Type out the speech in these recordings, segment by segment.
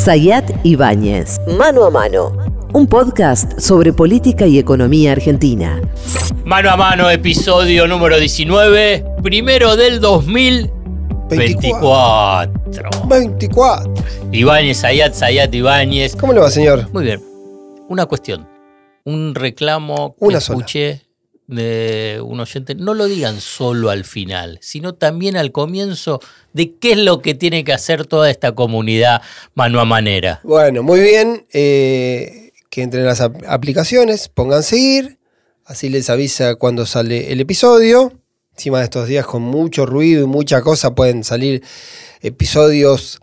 Sayat Ibáñez. Mano a mano. Un podcast sobre política y economía argentina. Mano a mano, episodio número 19, primero del 2024. 24. Ibáñez, Sayat, Sayat Ibáñez. ¿Cómo le va, señor? Muy bien. Una cuestión. Un reclamo que Una sola. escuché de un oyente. No lo digan solo al final, sino también al comienzo de qué es lo que tiene que hacer toda esta comunidad mano a manera. Bueno, muy bien. eh, que entren las ap- aplicaciones, pongan seguir. Así les avisa cuando sale el episodio. Encima de estos días con mucho ruido y mucha cosa pueden salir episodios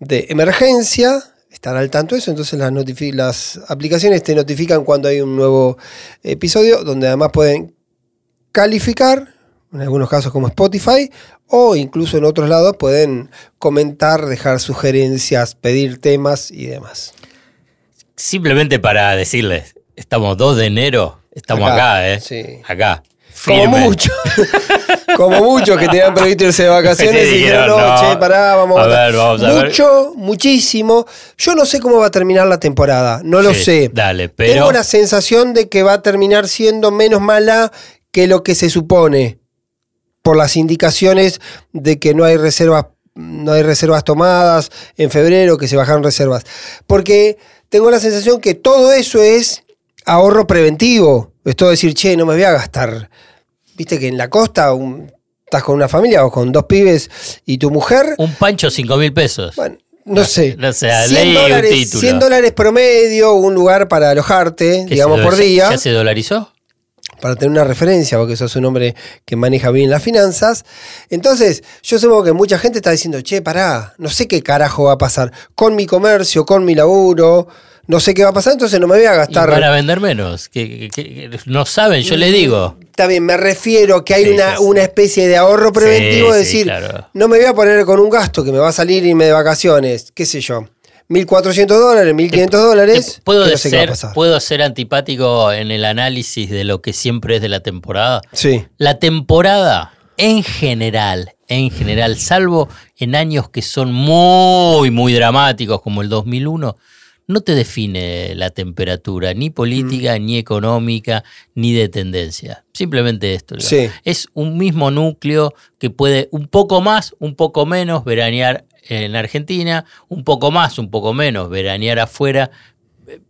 de emergencia. Estar al tanto de eso, entonces las, las aplicaciones te notifican cuando hay un nuevo episodio, donde además pueden calificar, en algunos casos como Spotify, o incluso en otros lados pueden comentar, dejar sugerencias, pedir temas y demás. Simplemente para decirles, estamos 2 de enero, estamos Acá, acá, ¿eh? sí. Acá. Como firme. mucho. Como muchos que tenían previsto irse de vacaciones Sí, y dijeron, no, no. che, pará, vamos a, A votar". ver, vamos a ver. Mucho, muchísimo. Yo no sé cómo va a terminar la temporada, no lo Sí, sé. Dale, pero. Tengo la sensación de que va a terminar siendo menos mala que lo que se supone. Por las indicaciones de que no hay reservas, no hay reservas tomadas en febrero, que se bajaron reservas. Porque tengo la sensación que todo eso es ahorro preventivo. Es todo decir, che, no me voy a gastar. Viste que en la costa un- estás con una familia o con dos pibes y tu mujer. Un pancho 5 mil pesos. Bueno, no sé. no sé, 100 leí un dólares, título. 100 dólares promedio, un lugar para alojarte, ¿Qué digamos, por día, ¿Ya se dolarizó? para tener una referencia, porque sos un hombre que maneja bien las finanzas. Entonces, yo supongo que mucha gente está diciendo, che, pará, no sé qué carajo va a pasar con mi comercio, con mi laburo, no sé qué va a pasar, entonces no me voy a Y gastar. van a vender menos. Que, que- que- no saben, yo le digo. Está bien, me refiero a que hay Sí, una, sí, una especie de ahorro preventivo, Sí, es sí, decir, claro. no me voy a poner con un gasto que me va a salir irme de vacaciones, qué sé yo, 1.400 dólares, 1.500 dólares, Te- ¿Puedo, no sé ser. ¿Puedo ser antipático en el análisis de lo que siempre es de la temporada? Sí, La temporada, en general, en general, salvo en años que son muy, muy dramáticos, como el 2001, no te define la temperatura, ni política, Mm. ni económica, ni de tendencia. Simplemente esto. Sí. Es un mismo núcleo que puede un poco más, un poco menos veranear en Argentina, un poco más, un poco menos veranear afuera.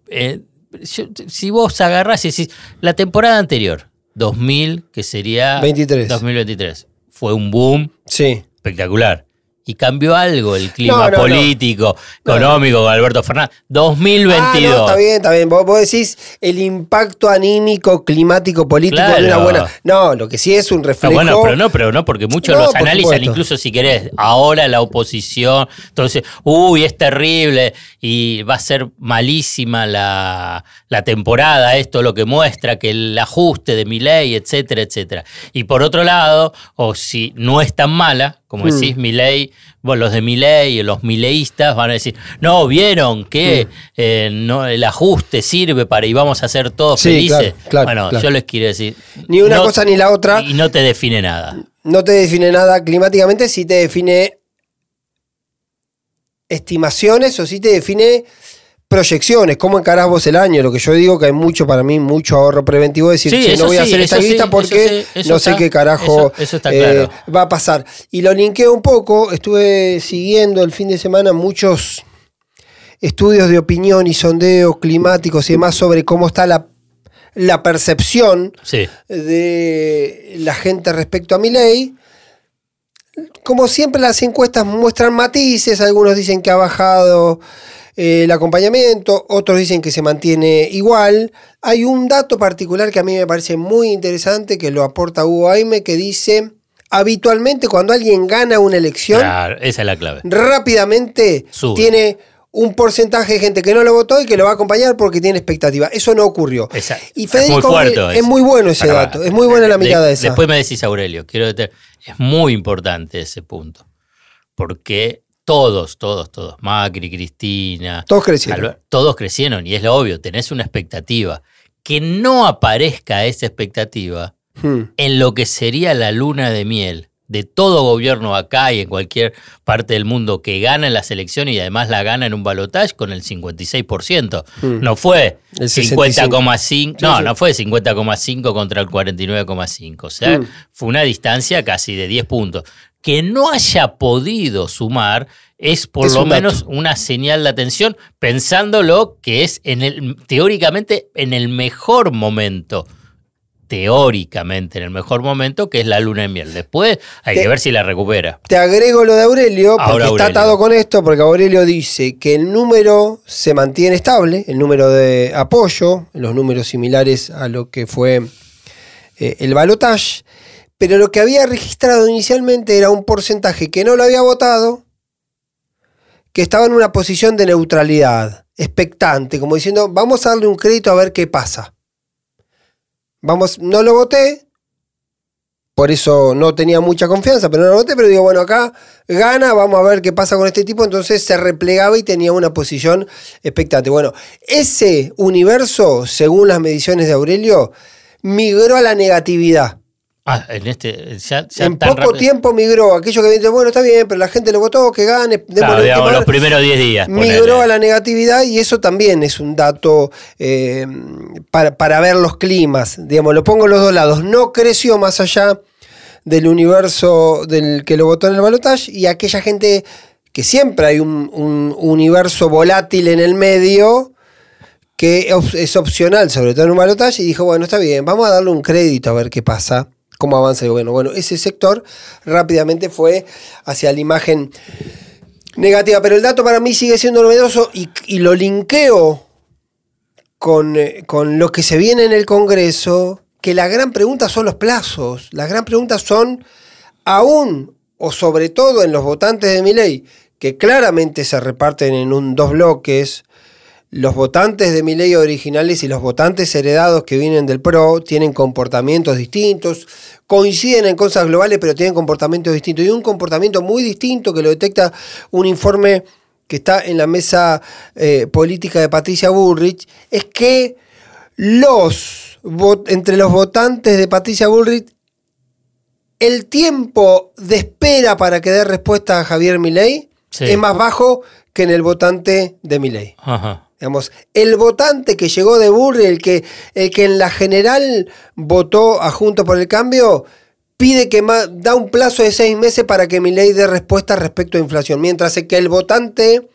Eh, yo- si vos agarrás y decís, la temporada anterior, 2000, que sería 23. 2023, fue un boom sí. espectacular. Y cambió algo el clima No, no, no. político, No. económico con Alberto Fernández. 2022. Ah, está bien, está bien. Vos, vos decís el impacto anímico, climático, político de una Claro. buena. No, lo que sí es un Ah, reflejo. bueno, pero no, pero no, porque muchos los por analizan, supuesto. incluso si querés, ahora la oposición, entonces, uy, es terrible y va a ser malísima la, la temporada, esto lo que muestra, que el ajuste de mi ley, etcétera, etcétera. Y por otro lado, o si no es tan mala, como Mm. decís, mi ley, bueno, los de mi ley, los mileístas van a decir, no, vieron que Mm. eh, no, el ajuste sirve para y vamos a ser todos Sí, felices. claro, claro, bueno, claro. yo les quiero decir. Ni una no- cosa ni la otra. y no te define nada. No te define nada climáticamente, sí te define estimaciones o sí te define proyecciones, cómo encarás vos el año. Lo que yo digo que hay mucho para mí, mucho ahorro preventivo, decir, Sí, "Che, eso no voy a hacer esta sí, guita eso porque sí, eso no sé qué carajo eso- eh, va a pasar. Y lo linkeo un poco, estuve siguiendo el fin de semana muchos estudios de opinión y sondeos climáticos y demás sobre cómo está la, la percepción de la gente respecto a mi ley. Como siempre las encuestas muestran matices, algunos dicen que ha bajado el acompañamiento, otros dicen que se mantiene igual. Hay un dato particular que a mí me parece muy interesante, que lo aporta Hugo Aime, que dice, habitualmente cuando alguien gana una elección, Claro, esa es la clave. rápidamente Sube. tiene un porcentaje de gente que no lo votó y que lo va a acompañar porque tiene expectativa. Eso no ocurrió. Esa- Y es Federico muy fuerte es muy bueno ese dato, es muy buena la de- mirada esa. Después me decís, Aurelio, quiero detener- es muy importante ese punto. Porque todos, todos, todos, Macri, Cristina, Todos crecieron. Albert- todos crecieron y es lo obvio, tenés una expectativa. Que no aparezca esa expectativa Hmm. en lo que sería la luna de miel de todo gobierno acá y en cualquier parte del mundo que gana en las elecciones y además la gana en un balotaje con el 56%. Mm. No fue El 50,5, no, no fue 50,5 contra el 49,5. O sea, Mm. fue una distancia casi de 10 puntos. Que no haya podido sumar es por Es lo un dato. menos una señal de atención, pensándolo que es en el, teóricamente en el mejor momento. Teóricamente en el mejor momento, que es la luna de miel. Después hay Te- que ver si la recupera. Te agrego lo de Aurelio, porque Ahora está Aurelio. atado con esto, porque Aurelio dice que el número se mantiene estable, el número de apoyo, los números similares a lo que fue eh, el balotage, pero lo que había registrado inicialmente era un porcentaje que no lo había votado, que estaba en una posición de neutralidad, expectante, como diciendo, vamos a darle un crédito a ver qué pasa. Vamos, no lo voté, por eso no tenía mucha confianza, pero no lo voté, pero digo, bueno, acá gana, vamos a ver qué pasa con este tipo, entonces se replegaba y tenía una posición expectante. Bueno, ese universo, según las mediciones de Aurelio, migró a la negatividad. Ah, en este. Ya, ya en tan poco tiempo migró, aquello que dice, bueno, está bien, pero la gente lo votó, que gane, Claro, digamos, timón". los primeros 10 días. migró a la negatividad y eso también es un dato eh, para, para ver los climas. Digamos, lo pongo en los dos lados. No creció más allá del universo del que lo votó en el balotaje y aquella gente que siempre hay un, un universo volátil en el medio que es opcional, sobre todo en un balotaje, y dijo, bueno, está bien, vamos a darle un crédito a ver qué pasa, cómo avanza el gobierno. Bueno, ese sector rápidamente fue hacia la imagen negativa, pero el dato para mí sigue siendo novedoso y, lo linkeo con, eh, con lo que se viene en el Congreso, que la gran pregunta son los plazos, las gran preguntas son aún o sobre todo en los votantes de mi ley, que claramente se reparten en un, dos bloques, los votantes de mi ley originales y los votantes heredados que vienen del PRO tienen comportamientos distintos, coinciden en cosas globales, pero tienen comportamientos distintos. Y un comportamiento muy distinto que lo detecta un informe que está en la mesa eh, política de Patricia Bullrich, es que los entre los votantes de Patricia Bullrich, el tiempo de espera para que dé respuesta a Javier Milei Sí. es más bajo que en el votante de Milei. Ajá. Digamos, el votante que llegó de Burri, el que, el que en la general votó a Juntos por el Cambio, pide que ma- da un plazo de seis meses para que Milei dé respuesta respecto a inflación. Mientras que el votante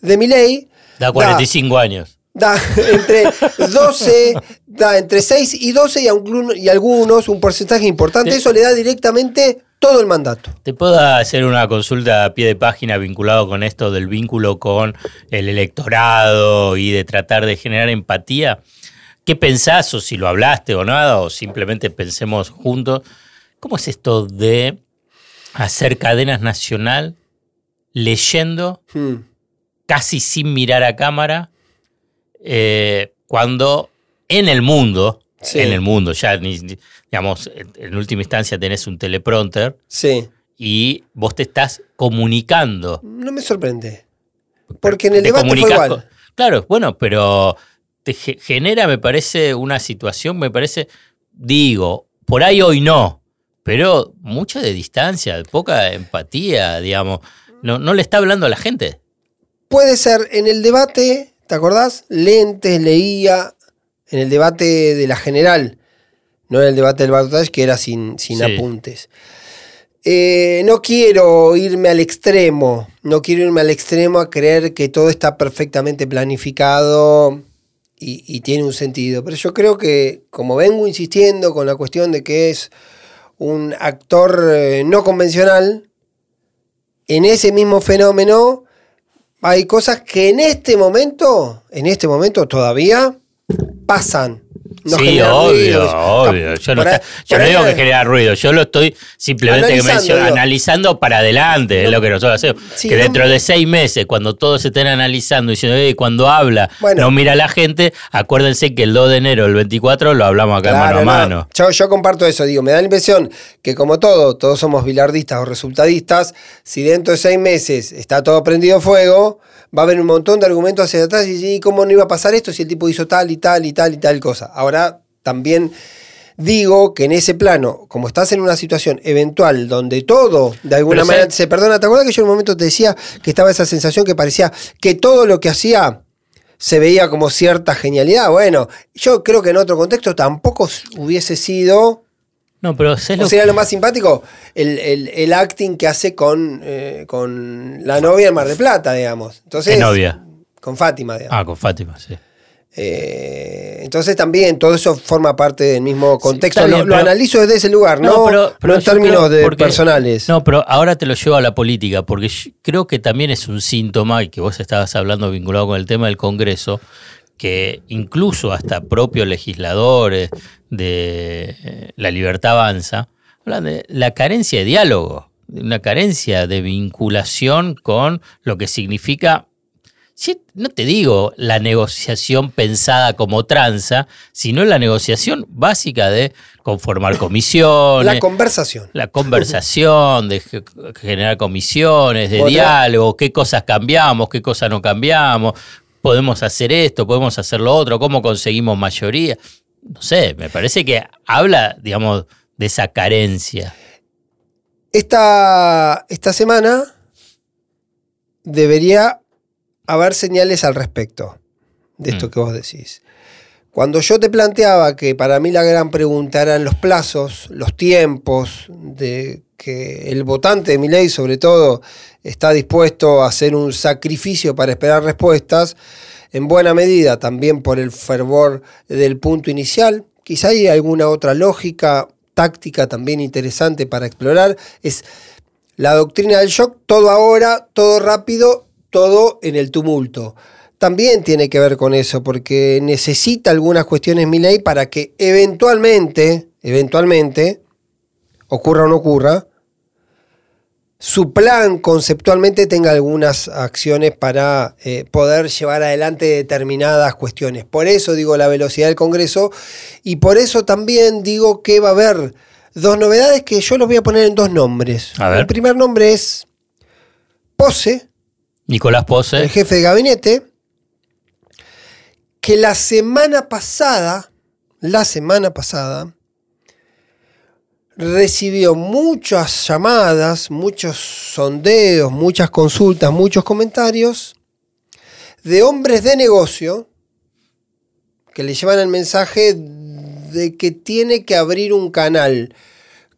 de Milei Da 45 años. da entre 12, da entre 6 y 12 y, alguno- y algunos un porcentaje importante. Eso le da directamente todo el mandato. ¿Te puedo hacer una consulta a pie de página vinculado con esto del vínculo con el electorado y de tratar de generar empatía? ¿Qué pensás o si lo hablaste o nada o simplemente pensemos juntos? ¿Cómo es esto de hacer cadenas nacional leyendo Hmm. casi sin mirar a cámara eh, cuando en el mundo, Sí. en el mundo, ya ni- digamos, en, última instancia tenés un teleprompter Sí, y vos te estás comunicando. no me sorprende. Porque en el Te debate fue igual. con- claro, bueno, pero te ge- genera, me parece, una situación, me parece, digo, por ahí hoy no, pero mucha de distancia, poca empatía, digamos. No, no le está hablando a la gente. Puede ser en el debate, ¿te acordás? Lentes, leía, en el debate de la general, no en el debate del balotaje que era sin, sin Sí. apuntes. Eh, no quiero irme al extremo, no quiero irme al extremo a creer que todo está perfectamente planificado y, y tiene un sentido, pero yo creo que como vengo insistiendo con la cuestión de que es un actor eh, no convencional, en ese mismo fenómeno hay cosas que en este momento, en este momento todavía pasan. No sí, obvio, obvio. Yo no, Por ahí- está- yo por no ahí- digo que genera ruido, yo lo estoy simplemente que Analizando, menciono- digo. analizando para adelante, es lo que nosotros hacemos. Sí, que dentro de seis meses, cuando todos estén analizando y diciendo, "Ey, cuando habla, Bueno. no mira a la gente, acuérdense que el 2 de enero, el 24, lo hablamos acá Claro, mano a no. mano. Yo, yo comparto eso, digo, me da la impresión que como todo, todos somos bilardistas o resultadistas, si dentro de seis meses está todo prendido fuego, va a haber un montón de argumentos hacia atrás y ¿cómo no iba a pasar esto si el tipo hizo tal y tal y tal y tal cosa? Ahora también Digo que en ese plano, como estás en una situación eventual donde todo, de alguna Pero manera, ¿sabes? se perdona, ¿te acuerdas que yo en un momento te decía que estaba esa sensación que parecía que todo lo que hacía se veía como cierta genialidad? Bueno, yo creo que en otro contexto tampoco hubiese sido... No, pero ¿sabes ¿O lo sería lo más simpático? El, el- el acting que hace con, eh, con la novia en Mar de Plata, digamos. Entonces, ¿Qué novia? Con Fátima, digamos. Ah, con Fátima, sí. Eh, entonces también todo eso forma parte del mismo contexto. lo, bien, lo pero- analizo desde ese lugar, no, pero- pero no en términos creo- de porque- personales. No, pero ahora te lo llevo a la política, porque creo que también es un síntoma, y que vos estabas hablando vinculado con el tema del Congreso, que incluso hasta propios legisladores de eh, La Libertad Avanza hablan de la carencia de diálogo, de una carencia de vinculación con lo que significa no te digo la negociación pensada como tranza, sino la negociación básica de conformar comisiones, la conversación. la conversación, de ge- generar comisiones, de Otra- diálogo, qué cosas cambiamos, qué cosas no cambiamos, podemos hacer esto, podemos hacer lo otro, cómo conseguimos mayoría. No sé, me parece que habla, digamos, de esa carencia. Esta, esta semana debería haber señales al respecto de esto Mm. que vos decís. Cuando yo te planteaba que para mí la gran pregunta eran los plazos, los tiempos, de que el votante de mi ley, sobre todo, está dispuesto a hacer un sacrificio para esperar respuestas, en buena medida también por el fervor del punto inicial. Quizá hay alguna otra lógica táctica también interesante para explorar. Es la doctrina del shock, todo ahora, todo rápido, todo en el tumulto. También tiene que ver con eso, porque necesita algunas cuestiones mi ley para que eventualmente, eventualmente, ocurra o no ocurra, su plan conceptualmente tenga algunas acciones para eh, poder llevar adelante determinadas cuestiones. Por eso digo la velocidad del Congreso y por eso también digo que va a haber dos novedades que yo los voy a poner en dos nombres. El primer nombre es Pose, Nicolás Pose. el jefe de gabinete, que la semana pasada, la semana pasada, recibió muchas llamadas, muchos sondeos, muchas consultas, muchos comentarios de hombres de negocio que le llevan el mensaje de que tiene que abrir un canal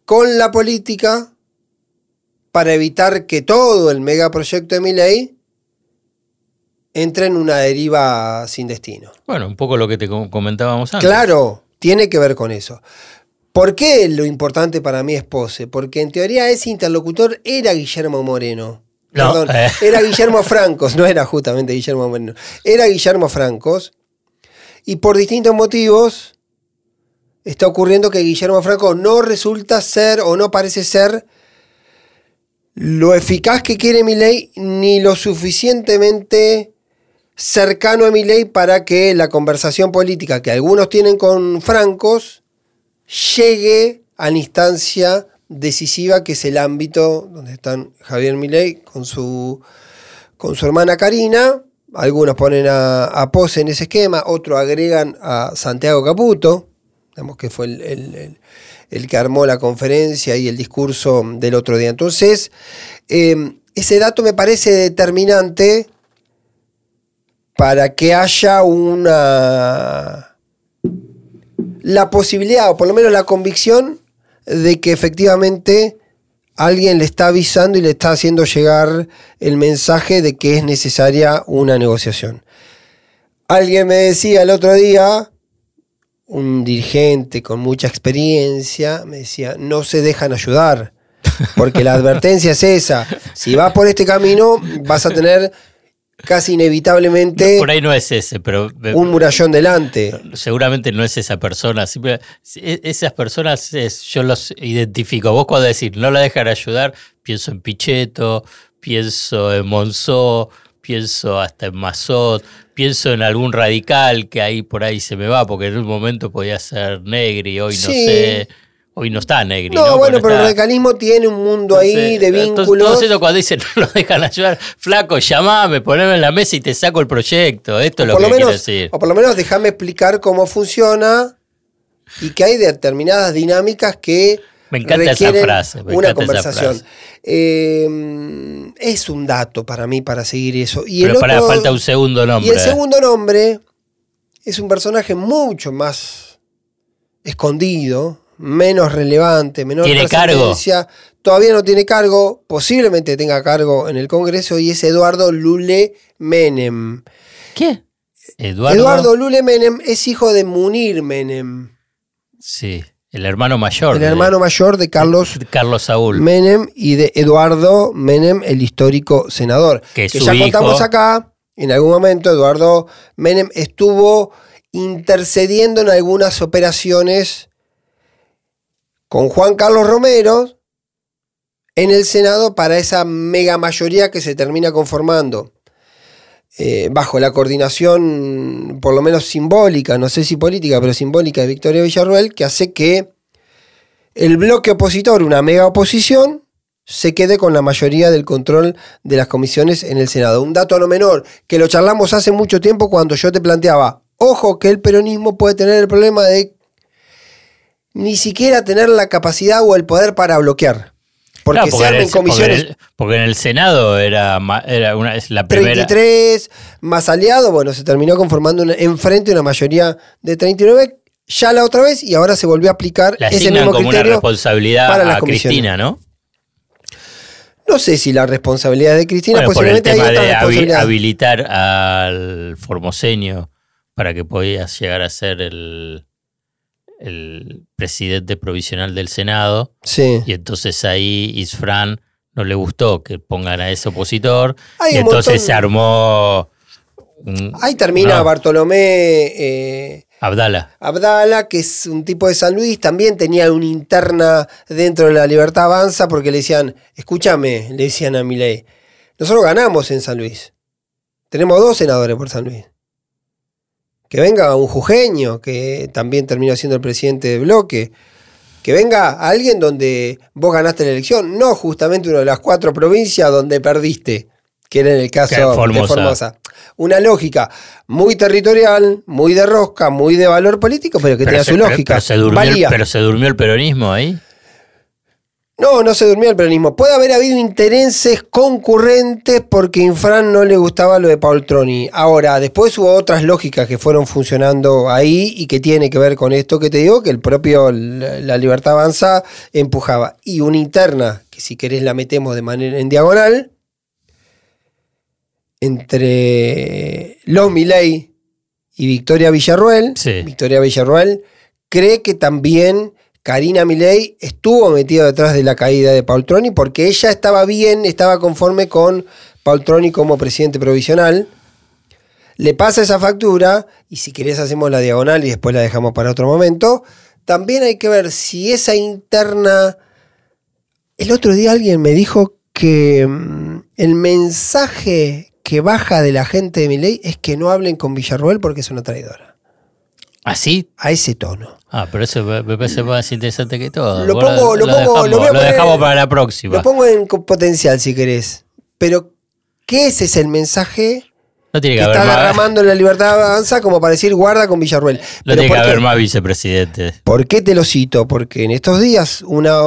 con la política para evitar que todo el megaproyecto de mi ley entre en una deriva sin destino. Bueno, un poco lo que te com- comentábamos antes. Claro, tiene que ver con eso. ¿Por qué lo importante para mí es Pose? Porque en teoría ese interlocutor era Guillermo Moreno. No, Perdón, eh. era Guillermo Francos, no era justamente Guillermo Moreno. Era Guillermo Francos. Y por distintos motivos está ocurriendo que Guillermo Franco no resulta ser o no parece ser lo eficaz que quiere mi ley ni lo suficientemente cercano a mi ley para que la conversación política que algunos tienen con Francos llegue a la instancia decisiva que es el ámbito donde están Javier Milei con su, con su hermana Karina. Algunos ponen a, Pose en ese esquema, otros agregan a Santiago Caputo, digamos que fue el, el- el- el que armó la conferencia y el discurso del otro día. Entonces, eh, ese dato me parece determinante para que haya una la posibilidad o por lo menos la convicción de que efectivamente alguien le está avisando y le está haciendo llegar el mensaje de que es necesaria una negociación. Alguien me decía el otro día, un dirigente con mucha experiencia, me decía, no se dejan ayudar, porque la advertencia es esa, si vas por este camino vas a tener casi inevitablemente Por ahí no es ese, pero un murallón delante. seguramente no es esa persona. simple- e- esas personas es- yo los identifico. Vos cuando decís no la dejan ayudar, pienso en Pichetto, pienso en Monzó, pienso hasta en Mazot, pienso en algún radical que ahí por ahí se me va, porque en un momento podía ser Negri, hoy no Sí. sé. Hoy no está Negri. No, No, bueno, pero el radicalismo tiene un mundo ahí entonces, de entonces, vínculos. Todos esos cuando dicen no lo dejan ayudar, flaco, llamame, poneme en la mesa y te saco el proyecto. Esto es lo que lo quiero menos, decir. o por lo menos déjame explicar cómo funciona y que hay determinadas dinámicas que Me encanta esa frase, me una encanta esa conversación. frase. Eh, es un dato para mí para seguir eso. Y Pero el para otro- falta un segundo nombre. y el segundo nombre es un personaje mucho más escondido, menos relevante, menor ¿Tiene cargo? Todavía no tiene cargo, posiblemente tenga cargo en el Congreso y es Eduardo Lule Menem. ¿Qué? Eduardo. Eduardo Lule Menem es hijo de Munir Menem, Sí, el hermano mayor. el de- hermano mayor de Carlos de Carlos Saúl. Menem y de Eduardo Menem, el histórico senador. Que su ya hijo- contamos acá, en algún momento Eduardo Menem estuvo intercediendo en algunas operaciones con Juan Carlos Romero en el Senado para esa mega mayoría que se termina conformando. eh, bajo la coordinación, por lo menos simbólica, no sé si política, pero simbólica de Victoria Villarruel, que hace que el bloque opositor, una mega oposición, se quede con la mayoría del control de las comisiones en el Senado. Un dato no menor, que lo charlamos hace mucho tiempo cuando yo te planteaba, ojo que el peronismo puede tener el problema de ni siquiera tener la capacidad o el poder para bloquear. Porque Claro, se en el- armen comisiones Porque en, el, porque en el Senado era, era una, es la primera. 33 más aliado, bueno, se terminó conformando una- enfrente una mayoría de 39, ya la otra vez, y ahora se volvió a aplicar Le ese mismo como una responsabilidad para las a. Cristina, ¿no? No sé si la responsabilidad de Cristina, Bueno, por el posiblemente hay tema otra de habilitar al formoseño para que podía llegar a ser el, el presidente provisional del Senado. Sí. Y entonces ahí Isfran no le gustó que pongan a ese opositor. Hay y entonces montón- se armó un- Ahí termina no, Bartolomé eh, Abdala. Abdala, que es un tipo de San Luis, también tenía una interna dentro de la Libertad Avanza porque le decían, escúchame, le decían a Milei, nosotros ganamos en San Luis. Tenemos dos senadores por San Luis. Que venga un jujeño, que también terminó siendo el presidente de bloque. Que venga alguien donde vos ganaste la elección, no justamente una de las cuatro provincias donde perdiste, que era en el caso Formosa. de Formosa. Una lógica muy territorial, muy de rosca, muy de valor político, pero que tenía se, su pero- lógica. pero se durmió, Valía. pero se durmió el peronismo ahí. No, no se durmió el peronismo. Puede haber habido intereses concurrentes porque Infran no le gustaba lo de Paul Troni. Ahora, después hubo otras lógicas que fueron funcionando ahí y que tiene que ver con esto que te digo, que el propio la, Libertad Avanza empujaba. Y una interna, que si querés la metemos de manera en diagonal, entre los Milei y Victoria Villarruel. Sí. Victoria Villarruel cree que también Karina Milei estuvo metida detrás de la caída de Paul Troni porque ella estaba bien, estaba conforme con Paul Troni como presidente provisional. Le pasa esa factura y si querés hacemos la diagonal y después la dejamos para otro momento. También hay que ver si esa interna... El otro día alguien me dijo que mm, el mensaje que baja de la gente de Milei es que no hablen con Villarruel porque es una traidora. ¿Así? A ese tono. Ah, pero eso me parece más interesante que todo. Lo pongo- lo pongo- dejamos, lo voy a lo poner- dejamos para la próxima. Lo pongo en potencial si querés. Pero, ¿qué ese es el mensaje no tiene que que haber está más, derramando en la libertad avanza como para decir guarda con Villarruel? no Pero tiene que ¿por qué? haber más vicepresidentes. ¿Por qué te lo cito? Porque en estos días, una,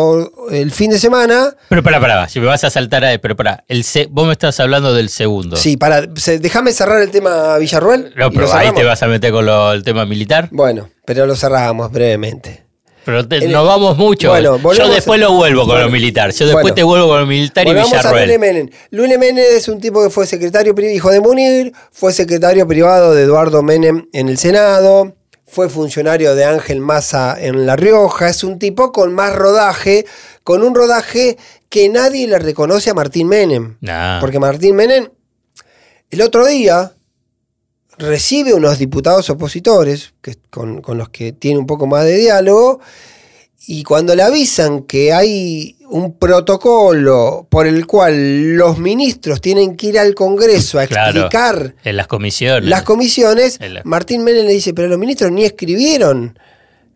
el fin de semana, Pero pará, pará, si me vas a saltar a... Pero pará, el se- vos me estás hablando del segundo. sí, para, se- déjame cerrar el tema Villarruel. No, pero lo ahí te vas a meter con lo- el tema militar. Bueno, pero lo cerramos brevemente. Pero te- En el- nos vamos mucho. Bueno, Yo después a- lo vuelvo con Bueno, lo militar. Yo después bueno. te vuelvo con lo militar y Volvamos a Villarroel. Menem. Lule Menem es un tipo que fue secretario, hijo de Munir, fue secretario privado de Eduardo Menem en el Senado, fue funcionario de Ángel Maza en La Rioja, es un tipo con más rodaje, con un rodaje que nadie le reconoce a Martín Menem. Nah. Porque Martín Menem, el otro día, recibe unos diputados opositores que, con, con los que tiene un poco más de diálogo. Y cuando le avisan que hay un protocolo por el cual los ministros tienen que ir al Congreso a Claro. explicar En las comisiones. las comisiones, la- Martín Menem le dice, pero los ministros ni escribieron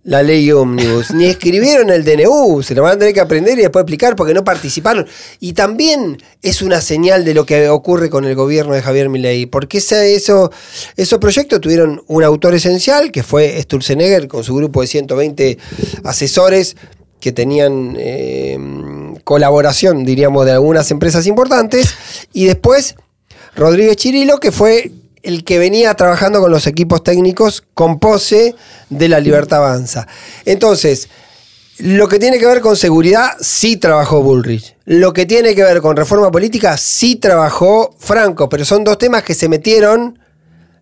la ley ómnibus, ni escribieron el DNU, se lo van a tener que aprender y después explicar porque no participaron. Y también es una señal de lo que ocurre con el gobierno de Javier Milei, porque ese- eso, esos proyectos tuvieron un autor esencial, que fue Sturzenegger, con su grupo de 120 asesores que tenían eh, colaboración, diríamos, de algunas empresas importantes, y después Rodríguez Chirilo, que fue el que venía trabajando con los equipos técnicos con pose de la Libertad Avanza. Entonces, lo que tiene que ver con seguridad, sí trabajó Bullrich. Lo que tiene que ver con reforma política, sí trabajó Franco, pero son dos temas que se metieron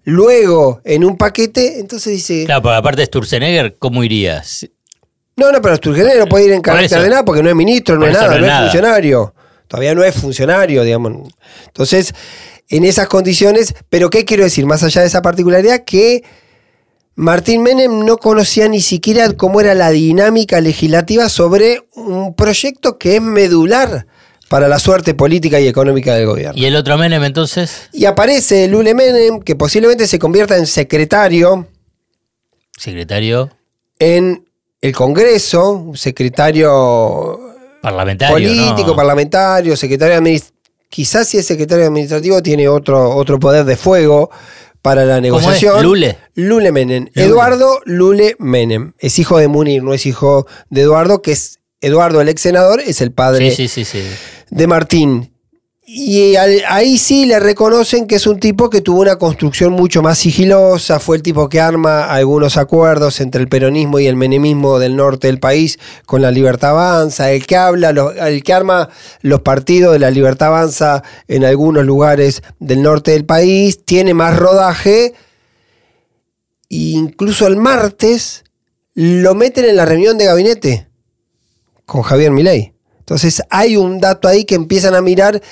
luego en un paquete, entonces dice... Claro, pero aparte de Sturzenegger, ¿cómo irías? No, no, pero Sturgener no puede ir en carácter de nada porque no es ministro, no es nada, no no es es nada. funcionario. Todavía no es funcionario, digamos. Entonces, en esas condiciones, pero ¿qué quiero decir? Más allá de esa particularidad, que Martín Menem no conocía ni siquiera cómo era la dinámica legislativa sobre un proyecto que es medular para la suerte política y económica del gobierno. ¿Y el otro Menem entonces? Y aparece Lule Menem, que posiblemente se convierta en secretario Secretario en el Congreso, secretario parlamentario. político, ¿no? parlamentario, secretario administrativo. Quizás si es secretario administrativo tiene otro, otro poder de fuego para la ¿Cómo es? negociación. ¿Lule? Lule Menem. Lule. Eduardo Lule Menem. Es hijo de Munir, no es hijo de Eduardo, que es Eduardo, el ex senador, es el padre sí, sí, sí. de Martín. Y ahí sí le reconocen que es un tipo que tuvo una construcción mucho más sigilosa, fue el tipo que arma algunos acuerdos entre el peronismo y el menemismo del norte del país con la Libertad Avanza, el que habla, el que arma los partidos de la Libertad Avanza en algunos lugares del norte del país, tiene más rodaje. E incluso el martes lo meten en la reunión de gabinete con Javier Milei. Entonces hay un dato ahí que empiezan a mirar.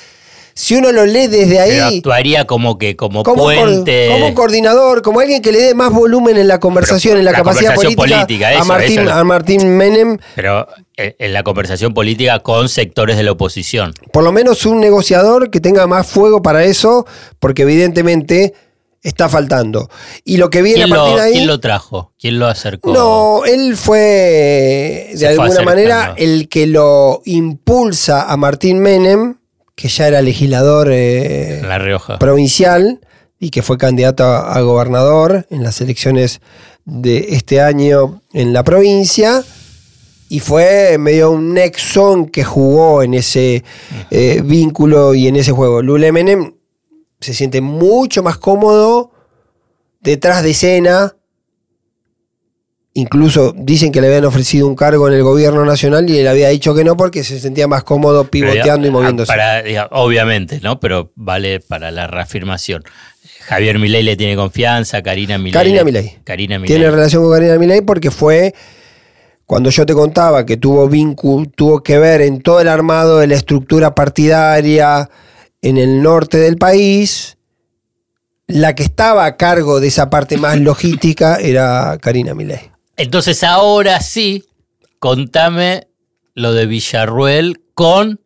Si uno lo lee desde Pero ahí, actuaría como que como, como, un cor- puente. como coordinador, como alguien que le dé más volumen en la conversación, Pero en la, la capacidad política, a, Martín, eso. a Martín Menem, Pero en en la conversación política con sectores de la oposición. por lo menos un negociador que tenga más fuego para eso, porque evidentemente está faltando. Y lo que viene a ¿Quién partir lo, de ahí. quién lo trajo? ¿Quién lo acercó? No, él fue de Se alguna manera el que lo impulsa a Martín Menem, que ya era legislador eh, La Rioja. provincial y que fue candidato a, a gobernador en las elecciones de este año en la provincia. Y fue medio un nexo que jugó en ese eh, vínculo y en ese juego. Lule Menem se siente mucho más cómodo detrás de escena. Incluso dicen que le habían ofrecido un cargo en el gobierno nacional y él había dicho que no porque se sentía más cómodo Pero, pivoteando y diga, moviéndose. para- obviamente, ¿no? Pero vale para la reafirmación. Javier Milei le tiene confianza, Karina Milei. Karina le- Milei. Karina Milei. Tiene relación con Karina Milei porque fue cuando yo te contaba que tuvo vínculo, tuvo que ver en todo el armado de la estructura partidaria en el norte del país. La que estaba a cargo de esa parte más logística era Karina Milei. Entonces ahora sí, contame lo de Villarruel con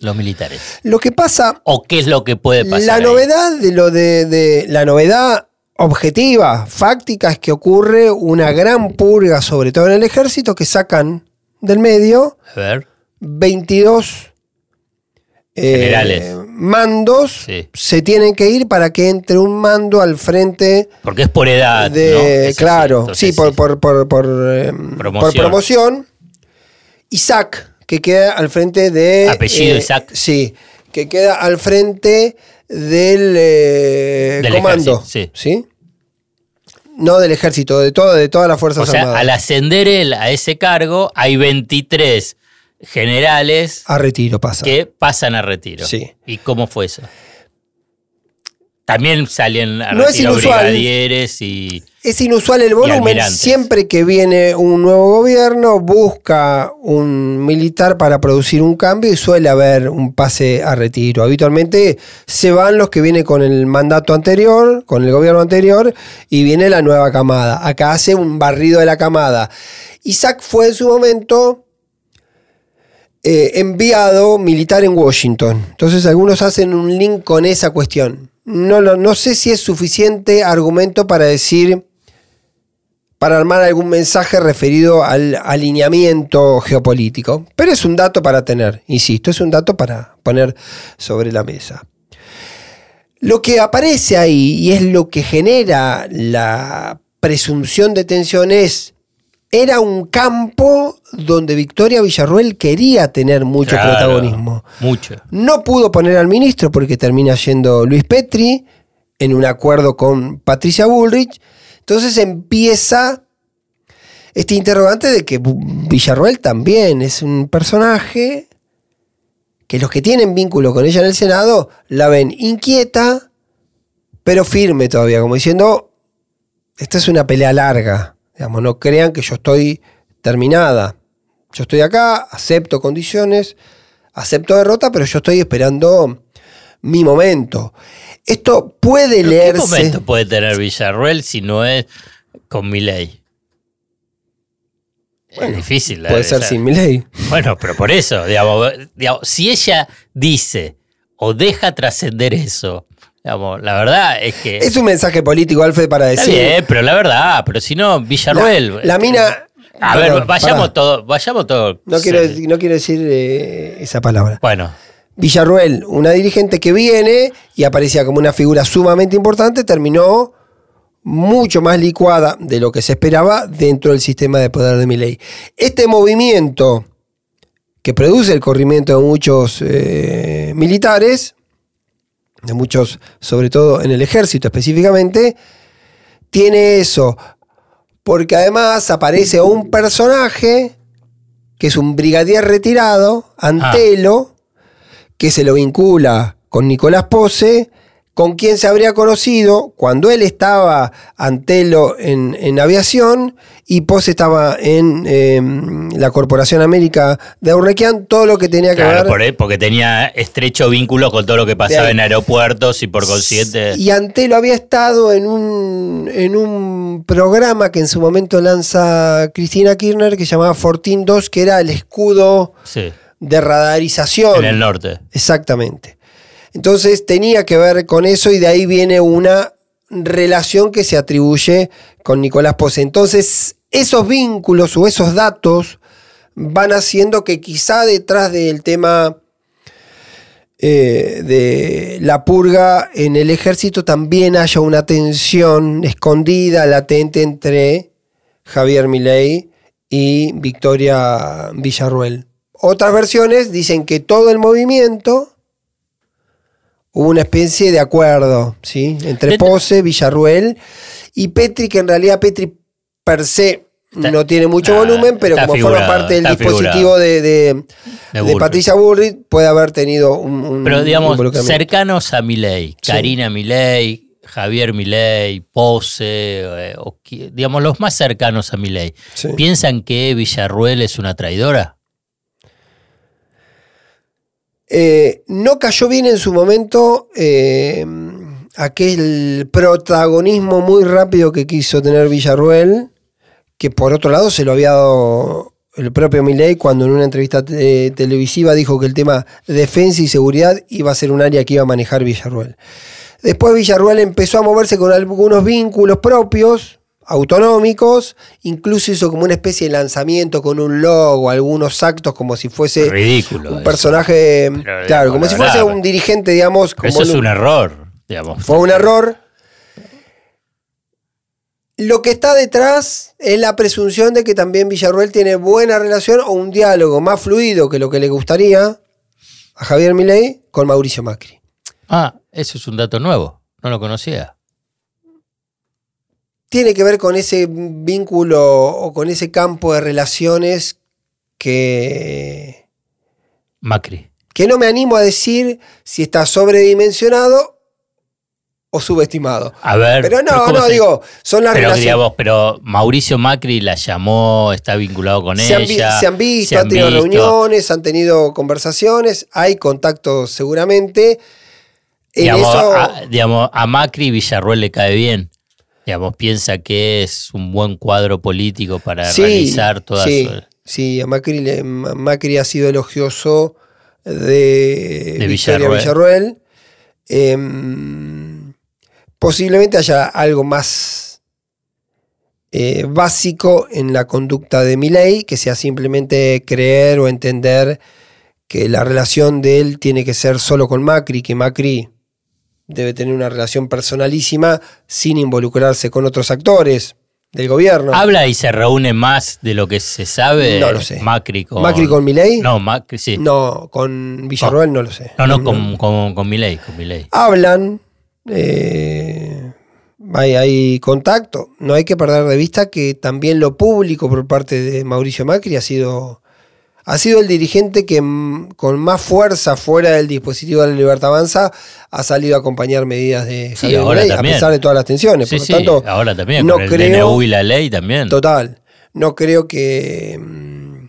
los militares. Lo que pasa, ¿O qué es lo que puede pasar? la ahí? novedad de lo de, de- la novedad objetiva, fáctica, es que ocurre una gran purga, sobre todo en el ejército, que sacan del medio A ver. 22 eh, Generales. mandos Sí. se tienen que ir para que entre un mando al frente Porque es por edad. de claro entonces sí por por por, por, eh, por Promoción. promoción Isaac que queda al frente de Apellido Isaac. sí que queda al frente del, eh, Del comando ejército, sí. no del ejército de todo de todas las fuerzas O sea, armadas al ascender él a ese cargo, hay 23 generales a retiro pasa que pasan a retiro. Sí. ¿Y cómo fue eso? También salen a No es retiro inusual. brigadieres y. Es inusual el volumen. Siempre que viene un nuevo gobierno, busca un militar para producir un cambio y suele haber un pase a retiro. Habitualmente se van los que vienen con el mandato anterior, con el gobierno anterior, y viene la nueva camada. Acá hace un barrido de la camada. Isaac fue en su momento eh, enviado militar en Washington. Entonces algunos hacen un link con esa cuestión. No, no sé si es suficiente argumento para decir para armar algún mensaje referido al alineamiento geopolítico. Pero es un dato para tener, insisto, es un dato para poner sobre la mesa. Lo que aparece ahí y es lo que genera la presunción de tensión es, era un campo donde Victoria Villarruel quería tener mucho Claro, protagonismo. Mucho. No pudo poner al ministro porque termina yendo Luis Petri en un acuerdo con Patricia Bullrich. Entonces empieza este interrogante de que Villarruel también es un personaje que los que tienen vínculo con ella en el Senado la ven inquieta, pero firme todavía, como diciendo, esta es una pelea larga. Digamos, no crean que yo estoy terminada. Yo estoy acá, acepto condiciones, acepto derrota, pero yo estoy esperando mi momento. Esto puede ¿Pero ¿Qué leerse. momento puede tener Villarruel si no es con Milei? es difícil. Puede de ser sin mi ley. Bueno, pero por eso, digamos, digamos, si ella dice o deja trascender eso, digamos, la verdad es que. Es un mensaje político, Alfred, para decir. bien, pero la verdad, pero si no, Villarruel. La, la mina. A ver, vayamos pará. todo, vayamos todo. No quiero, decir- no quiero decir eh, esa palabra. Bueno, Villarruel, una dirigente que viene y aparecía como una figura sumamente importante, terminó mucho más licuada de lo que se esperaba dentro del sistema de poder de Milei. Este movimiento que produce el corrimiento de muchos eh, militares, de muchos, sobre todo en el ejército específicamente, tiene eso, porque además aparece un personaje que es un brigadier retirado, Antelo, que se lo vincula con Nicolás Pose, con quien se habría conocido cuando él estaba Antelo en, en aviación y Pose estaba en eh, la Corporación América de Aurrequian, todo lo que tenía que claro, ver. por porque tenía estrecho vínculo con todo lo que pasaba en aeropuertos y por consiguiente. Y Antelo había estado en un, en un programa que en su momento lanza Cristina Kirchner que se llamaba Fortin 2, que era el escudo Sí, de radarización. en el norte. Exactamente. Entonces tenía que ver con eso y de ahí viene una relación que se atribuye con Nicolás Pose. Entonces, esos vínculos o esos datos van haciendo que quizá detrás del tema eh, de la purga en el ejército también haya una tensión escondida, latente entre Javier Milei y Victoria Villarruel. Otras versiones dicen que todo el movimiento hubo una especie de acuerdo, ¿sí? Entre Pose, Villarruel y Petri, que en realidad Petri per se no tiene mucho ah, volumen, pero como forma parte del dispositivo de, de- De de Bullrich. Patricia Bullrich, puede haber tenido un, un Pero digamos, cercanos a Milei, Karina Milei, Javier Milei, Pose, eh, o digamos, los más cercanos a Milei, Sí. ¿piensan que Villarruel es una traidora? Eh, no cayó bien en su momento eh, aquel protagonismo muy rápido que quiso tener Villarruel, que por otro lado se lo había dado el propio Milei cuando en una entrevista te- televisiva dijo que el tema defensa y seguridad iba a ser un área que iba a manejar Villarruel. Después Villarruel empezó a moverse con algunos vínculos propios, autonómicos, incluso hizo como una especie de lanzamiento con un logo, algunos actos como si fuese Ridículo. un eso. personaje, Pero, claro, como si fuese un dirigente, digamos, como eso es un- un error, digamos. fue un error. Lo que está detrás es la presunción de que también Villarruel tiene buena relación o un diálogo más fluido que lo que le gustaría a Javier Milei con Mauricio Macri. Ah, eso es un dato nuevo, no lo conocía. Tiene que ver con ese vínculo o con ese campo de relaciones que, Macri. que no me animo a decir si está sobredimensionado o subestimado. A ver. Pero no, ¿cómo no, se- digo, son las Pero, relaciones. digamos, pero Mauricio Macri la llamó, está vinculado con se, han, ella. se han visto, se han tenido visto. reuniones, han tenido conversaciones, hay contactos seguramente. En Digamos, eso, a, digamos, a Macri Villarruel le cae bien. Digamos, piensa que es un buen cuadro político para sí, realizar todas sí, su- sí, a Macri, le- Macri ha sido elogioso de, De Victoria Villarroel. Villarroel. Em, posiblemente haya algo más eh, básico en la conducta de Milei, que sea simplemente creer o entender que la relación de él tiene que ser solo con Macri, que Macri debe tener una relación personalísima sin involucrarse con otros actores del gobierno. ¿Habla y se reúne más de lo que se sabe? No lo sé. Macri con. ¿Macri con Milei? No, Macri, sí. No, con Villarroel no lo sé. No, no, con, con, con Milei, con Milei. Hablan, eh, hay, hay contacto. No hay que perder de vista que también lo público por parte de Mauricio Macri ha sido ha sido el dirigente que mm, con más fuerza fuera del dispositivo de la Libertad Avanza ha salido a acompañar medidas de Sí, Javier ahora Milei, a pesar de todas las tensiones. Sí, Por lo sí, tanto, ahora también, no con el creo- DNU y la ley también. total, no creo que mm,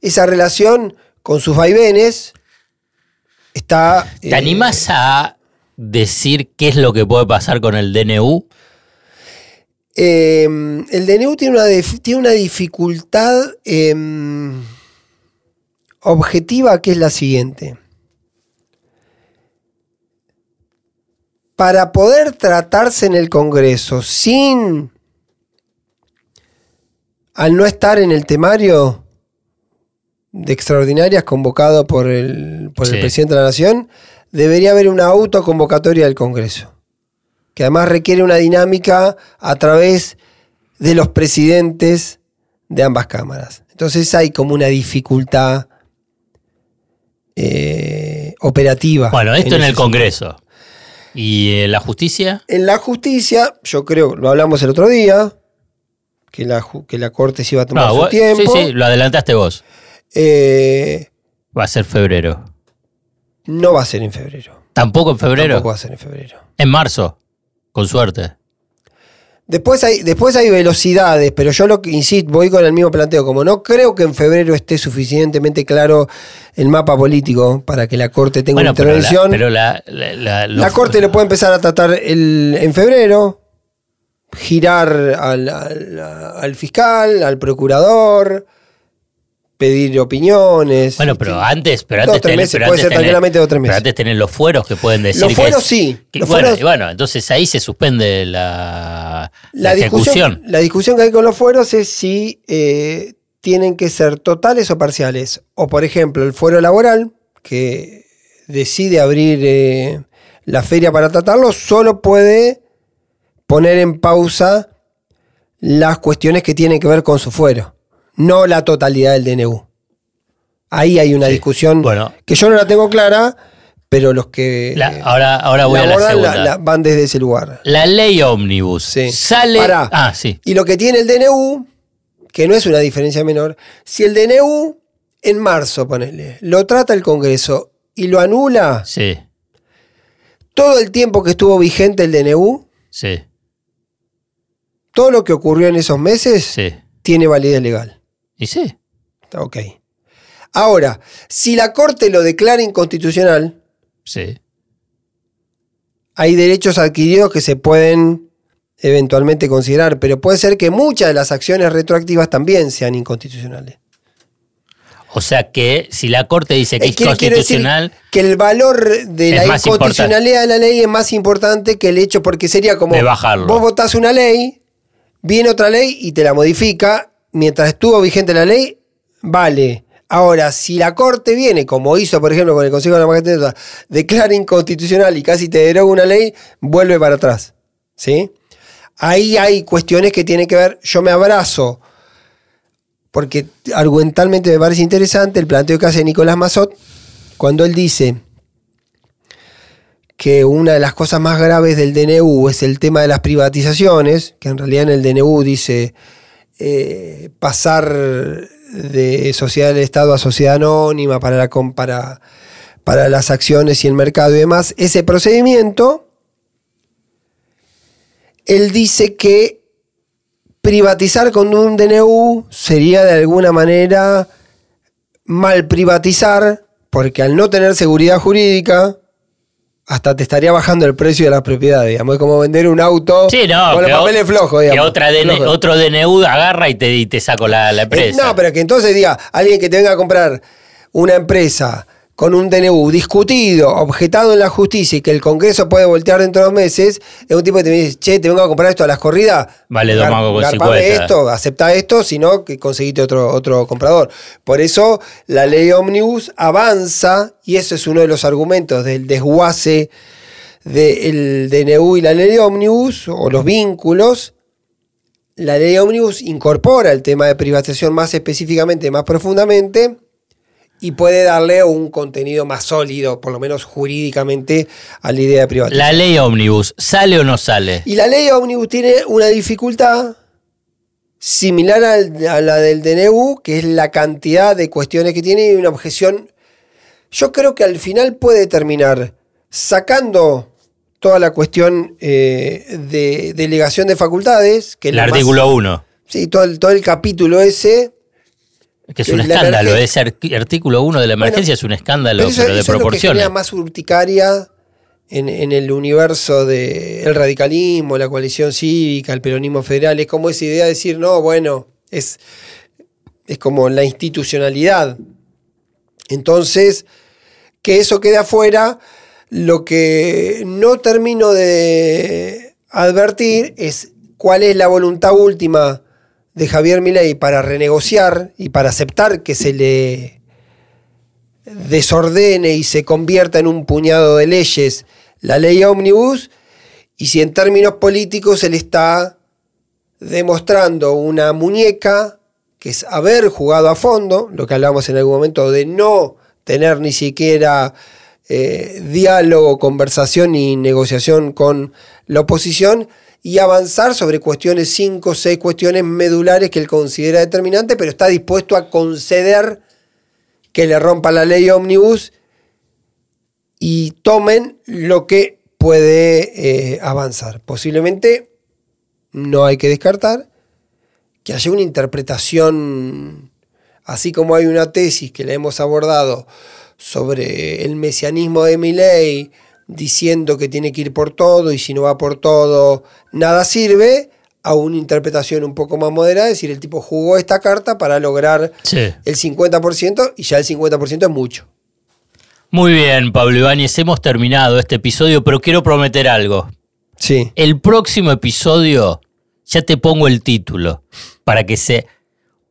esa relación con sus vaivenes está... ¿Te eh, animás a decir qué es lo que puede pasar con el DNU? Eh, el DNU tiene una, tiene una dificultad eh, objetiva que es la siguiente. Para poder tratarse en el Congreso sin, al no estar en el temario de extraordinarias convocado por el, por Sí. el presidente de la Nación, debería haber una autoconvocatoria del Congreso que además requiere una dinámica a través de los presidentes de ambas cámaras. Entonces hay como una dificultad eh, operativa. Bueno, esto en ese el Congreso. ¿Y eh, la justicia? En la justicia, yo creo, lo hablamos el otro día, que la, que la Corte se iba a tomar No, su vos- tiempo. Sí, sí, lo adelantaste vos. Eh, Va a ser febrero. no va a ser en febrero. ¿Tampoco en febrero? Tampoco va a ser en febrero. En marzo, con suerte. Después hay, después hay velocidades, pero yo lo que insisto, voy con el mismo planteo. Como no creo que en febrero esté suficientemente claro el mapa político para que la Corte tenga una Bueno, pero la, intervención. pero la, la- Corte lo puede empezar a tratar el- en febrero, girar al, al- al fiscal, al procurador, pedir opiniones. Bueno, pero Sí. antes, pero Dos, antes tres tenés- meses, pero puede antes ser tenés- tranquilamente dos, tres Pero meses. antes tenés los fueros que pueden decir Los que fueros es- sí, que- los bueno, fueros- y bueno, entonces ahí se suspende la, La la discusión, ejecución. la discusión que hay con los fueros es si eh, tienen que ser totales o parciales. O, por ejemplo, el fuero laboral, que decide abrir eh, la feria para tratarlo, solo puede poner en pausa las cuestiones que tienen que ver con su fuero, no la totalidad del DNU. Ahí hay una Sí. discusión Bueno. que yo no la tengo clara, pero los que La- ahora, ahora voy la a la segunda. la- van desde ese lugar. La ley ómnibus Sí. sale. Pará. Ah, sí. Y lo que tiene el DNU, que no es una diferencia menor, si el DNU en marzo, ponele, lo trata el Congreso y lo anula, Sí, todo el tiempo que estuvo vigente el DNU, sí, todo lo que ocurrió en esos meses, sí. tiene validez legal. Y sí. Ok. Ahora, si la Corte lo declara inconstitucional, Sí. hay derechos adquiridos que se pueden eventualmente considerar, pero puede ser que muchas de las acciones retroactivas también sean inconstitucionales. O sea que si la Corte dice que Eh, es constitucional, que el valor de la inconstitucionalidad de la ley es más importante que el hecho, porque sería como De bajarlo. vos votás una ley, viene otra ley y te la modifica, mientras estuvo vigente la ley, vale. Ahora, si la Corte viene, como hizo por ejemplo con el Consejo de la Magistratura, declara inconstitucional y casi te deroga una ley, vuelve para atrás. ¿Sí? Ahí hay cuestiones que tienen que ver, yo me abrazo porque argumentalmente me parece interesante el planteo que hace Nicolás Mazot cuando él dice que una de las cosas más graves del DNU es el tema de las privatizaciones, que en realidad en el DNU dice eh, pasar de sociedad del Estado a sociedad anónima para, la, para las acciones y el mercado y demás, ese procedimiento, él dice que privatizar con un DNU sería de alguna manera mal privatizar, porque al no tener seguridad jurídica, hasta te estaría bajando el precio de la propiedad, digamos. Es como vender un auto sí, no. con los papeles flojos, digamos. Que otra DN Flojos. otro DNU agarra y te, y te saco la, la Eh, empresa. No, pero que entonces diga, alguien que te venga a comprar una empresa con un DNU discutido, objetado en la justicia y que el Congreso puede voltear dentro de dos meses, es un tipo que te dice, che, te vengo a comprar esto a las corridas. Vale, mangos con garpame 50. esto, acepta esto, si no, que conseguiste otro, otro comprador. Por eso la ley Omnibus avanza, y eso es uno de los argumentos del desguace del DNU y la ley Omnibus, o los vínculos. La ley Omnibus incorpora el tema de privatización más específicamente, más profundamente, y puede darle un contenido más sólido, por lo menos jurídicamente, a la idea de privatización. La ley ómnibus, ¿sale o no sale? Y la ley Omnibus tiene una dificultad similar a la del DNU, que es la cantidad de cuestiones que tiene y una objeción. Yo creo que al final puede terminar sacando toda la cuestión eh, de delegación de facultades, que El artículo 1, Sí, todo el, todo el capítulo ese. Que es un escándalo. Ese artículo 1 de la emergencia es un escándalo, Pero eso, pero de eso es más urticaria en, en el universo del radicalismo, la coalición cívica, el peronismo federal. Es como esa idea de decir, no, bueno, es, es como la institucionalidad. Entonces, que eso quede afuera, lo que no termino de advertir es cuál es la voluntad última de Javier Milei para renegociar y para aceptar que se le desordene y se convierta en un puñado de leyes la ley ómnibus y si en términos políticos se le está demostrando una muñeca que es haber jugado a fondo, lo que hablábamos en algún momento de no tener ni siquiera eh, diálogo, conversación y negociación con la oposición y avanzar sobre cuestiones, cinco o seis cuestiones medulares que él considera determinantes, pero está dispuesto a conceder que le rompa la ley ómnibus y tomen lo que puede eh, avanzar. Posiblemente no hay que descartar que haya una interpretación, así como hay una tesis que la hemos abordado sobre el mesianismo de Milley, diciendo que tiene que ir por todo y si no va por todo, nada sirve, a una interpretación un poco más moderada, es decir, el tipo jugó esta carta para lograr Sí. el 50% y ya el 50% es mucho. Muy bien, Pablo Ibáñez, hemos terminado este episodio, pero quiero prometer algo. Sí. El próximo episodio, ya te pongo el título, para que se...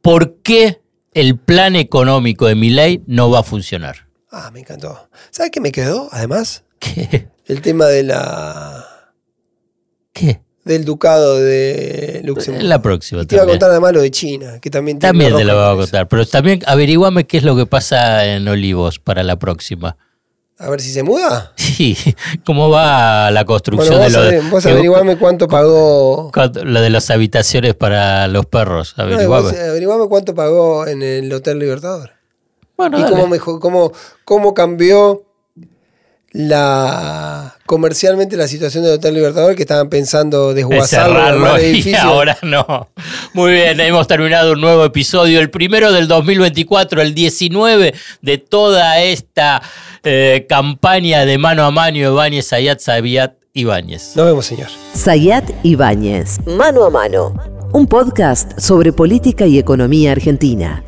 ¿Por qué el plan económico de mi ley no va a funcionar? Ah, me encantó. ¿Sabes qué me quedó? Además, ¿Qué? el tema de la ¿Qué? del ducado de Luxemburgo. La próxima Y te iba a contar además lo de China, que también tiene También te lo voy a contar, pero también averiguame qué es lo que pasa en Olivos para la próxima. A ver si se muda. Sí, ¿cómo va la construcción Bueno, de vos, lo aver- vos averiguame cuánto pagó. cuánto- lo de las habitaciones para los perros? No, Averiguame. vos averiguame cuánto pagó en el Hotel Libertador. bueno, y dale. cómo, mejor, cómo, cómo cambió la comercialmente la situación del Hotel Libertador, que estaban pensando de desguazarlo y ahora no. Muy bien, hemos terminado un nuevo episodio, el primero del 2024, el 19 de toda esta eh, campaña de mano a mano Ibáñez, Ayat, Sabiat, Ibáñez. Nos vemos, señor. Sayat Ibáñez, Mano a Mano, un podcast sobre política y economía argentina.